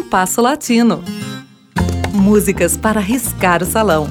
Compasso Latino. Músicas para riscar o salão.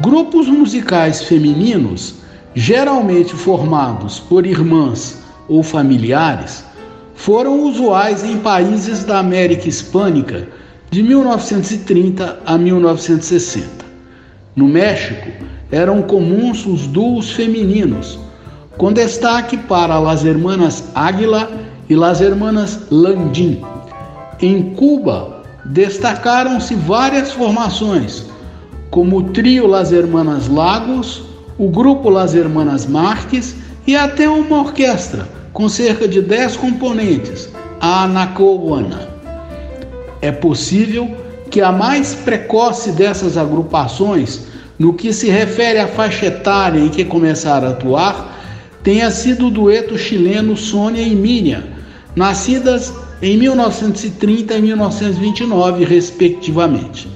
Grupos musicais femininos, geralmente formados por irmãs ou familiares, foram usuais em países da América Hispânica de 1930 a 1960. No México, eram comuns os duos femininos, com destaque para Las Hermanas Águila e Las Hermanas Landim. Em Cuba, destacaram-se várias formações, como o trio Las Hermanas Lagos, o grupo Las Hermanas Marques e até uma orquestra com cerca de 10 componentes, a Anacoana. É possível que a mais precoce dessas agrupações, no que se refere à faixa etária em que começaram a atuar, tenha sido o dueto chileno Sônia e Miriam, nascidas em 1930 e 1929, respectivamente.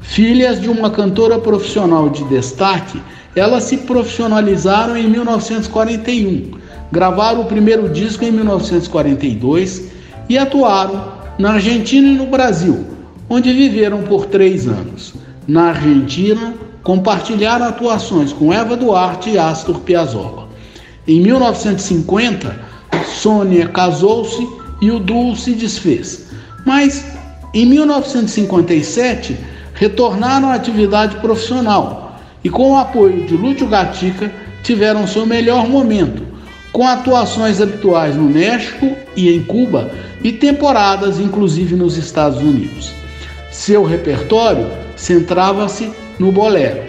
Filhas de uma cantora profissional de destaque, elas se profissionalizaram em 1941, gravaram o primeiro disco em 1942 e atuaram na Argentina e no Brasil, onde viveram por três anos. Na Argentina, compartilharam atuações com Eva Duarte e Astor Piazzolla. Em 1950, Sônia casou-se e o duo se desfez. Mas em 1957 retornaram à atividade profissional e, com o apoio de Lúcio Gatica, tiveram seu melhor momento, com atuações habituais no México e em Cuba e temporadas inclusive nos Estados Unidos. Seu repertório centrava-se no bolero.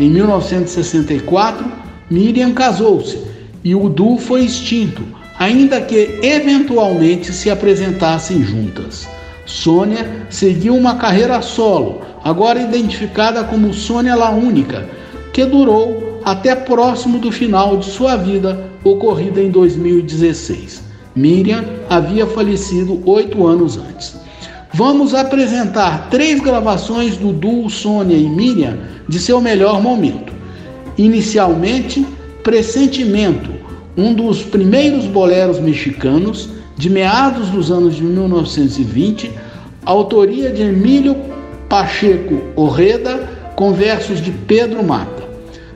Em 1964, Miriam casou-se e o duo foi extinto, ainda que eventualmente se apresentassem juntas. Sônia seguiu uma carreira solo, agora identificada como Sônia La Única, que durou até próximo do final de sua vida, ocorrida em 2016. Miriam havia falecido oito anos antes. Vamos apresentar três gravações do duo Sônia e Miriam de seu melhor momento. Inicialmente, Pressentimento, um dos primeiros boleros mexicanos de meados dos anos de 1920, autoria de Emílio Pacheco Orreda, com versos de Pedro Mata.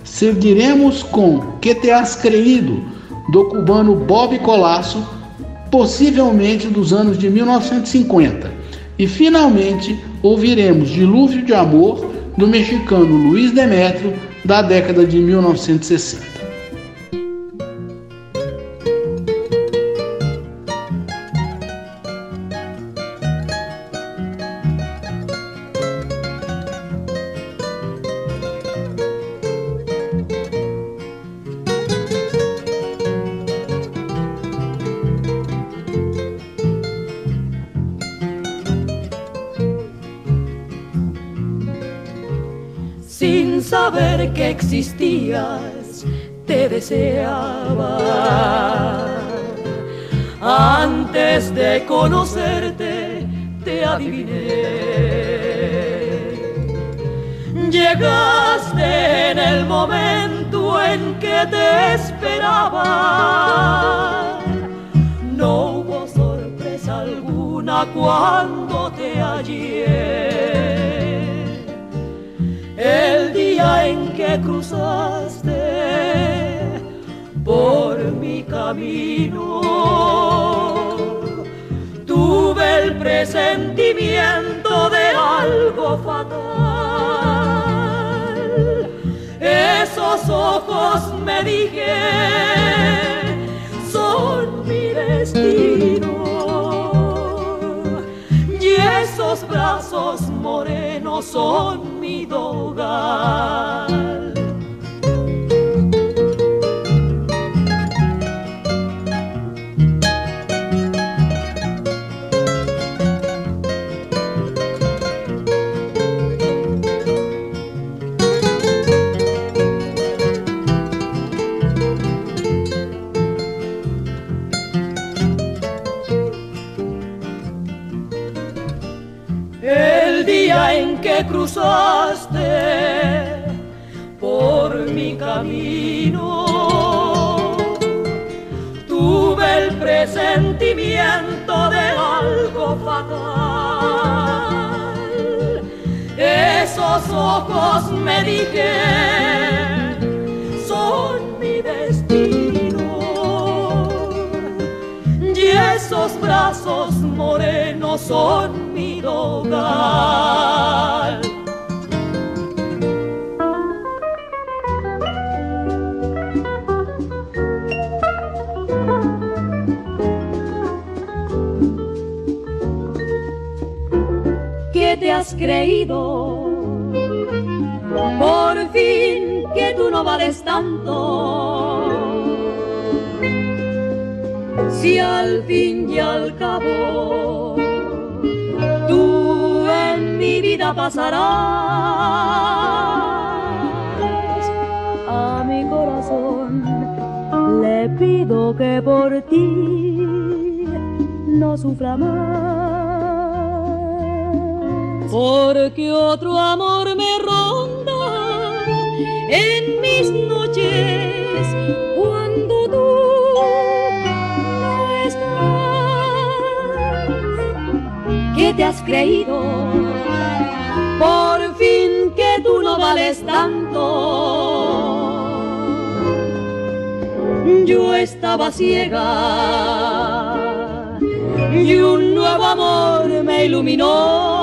Seguiremos com Que Te Has Creído, do cubano Bob Colasso, possivelmente dos anos de 1950. E finalmente ouviremos Dilúvio de Amor, do mexicano Luiz Demétrio, da década de 1960. Saber que existías, te deseaba. Antes de conocerte, te adiviné. Llegaste en el momento en que te esperaba. No hubo sorpresa alguna cuando te hallé cruzaste por mi camino. Tuve el presentimiento de algo fatal. Esos ojos me dije, son mi destino esos brazos morenos son mi dogal. Cruzaste por mi camino. Tuve el presentimiento de algo fatal. Esos ojos me dije son mi destino. Y esos brazos morenos son mi hogar. te has creído? Por fin que tú no vales tanto. Si al fin y al cabo vida pasarás, a mi corazón le pido que por ti no sufra más porque otro amor me ronda en mis noches cuando tú no estás. ¿Qué te has creído? Tú no vales tanto. Yo estaba ciega y un nuevo amor me iluminó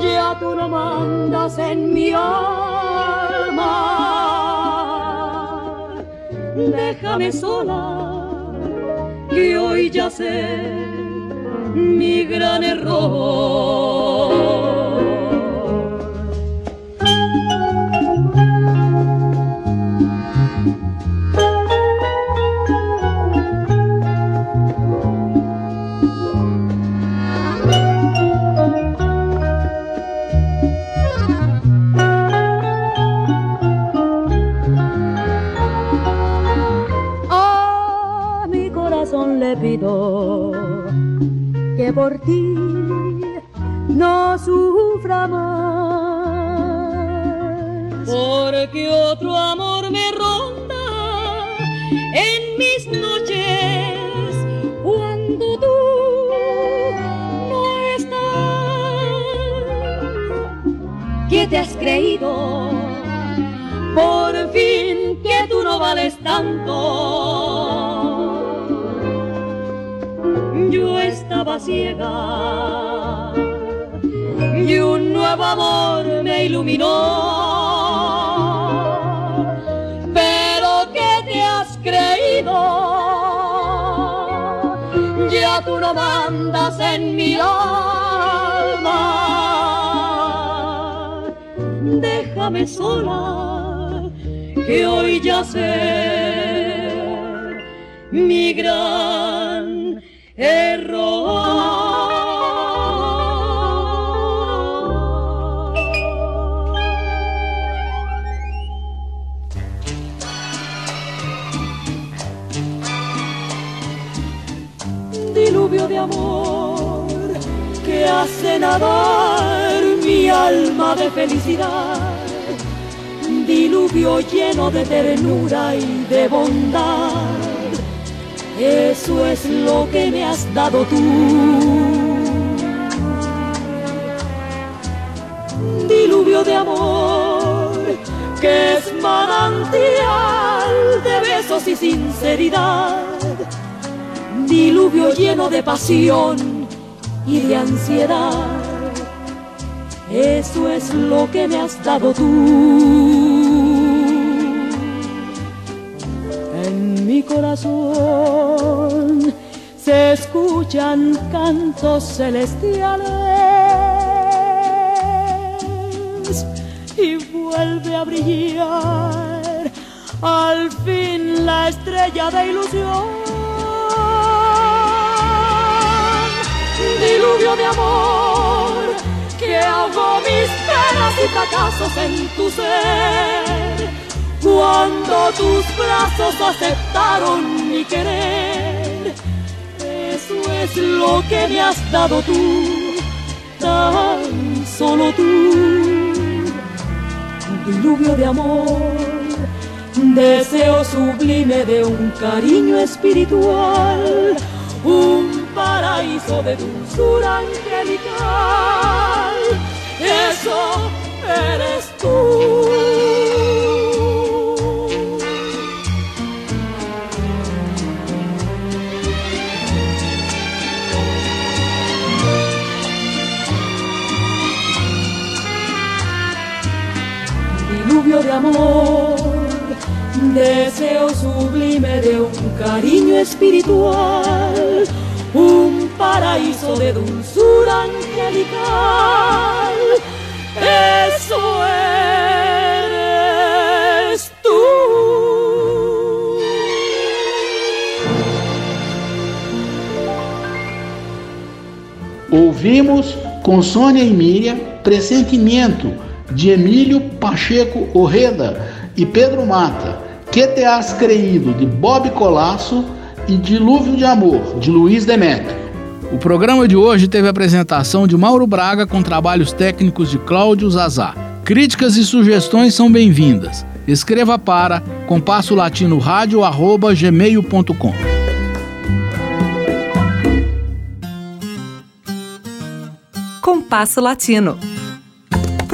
Ya tú no mandas en mi alma. Déjame sola, hoy ya sé mi gran error. Por ti no sufra más. Porque otro amor me ronda en mis noches cuando tú no estás. ¿Qué te has creído? Por fin que tú no vales tanto y un nuevo amor me iluminó. Pero ¿qué te has creído? Ya tú no mandas en mi alma. Déjame sola, que hoy ya sé mi gran Diluvio de amor que hace nadar mi alma de felicidad. Diluvio lleno de ternura y de bondad eso es lo que me has dado tú. Diluvio de amor, que es manantial de besos y sinceridad. Diluvio lleno de pasión y de ansiedad. Eso es lo que me has dado tú. Mi corazón se escuchan cantos celestiales y vuelve a brillar al fin la estrella de ilusión. Diluvio de amor que hago mis penas y fracasos en tu ser cuando tus brazos aceptaron mi querer. Eso es lo que me has dado tú, tan solo tú. diluvio de amor, deseo sublime de un cariño espiritual, un paraíso de dulzura angelical. De amor, deseo sublime de un cariño espiritual, un paraíso de dulzura angelical. Eso eres tú. Ouvimos com Sônia e Miriam Pressentimento de Emílio Pacheco Orreda e Pedro Mata, Que Te Has Creído, de Bob Colasso e Dilúvio de Amor, de Luiz Demetrio. O programa de hoje teve a apresentação de Mauro Braga com trabalhos técnicos de Cláudio Zazá. Críticas e sugestões são bem-vindas. Escreva para compasso latino rádio gmail.com. Compasso Latino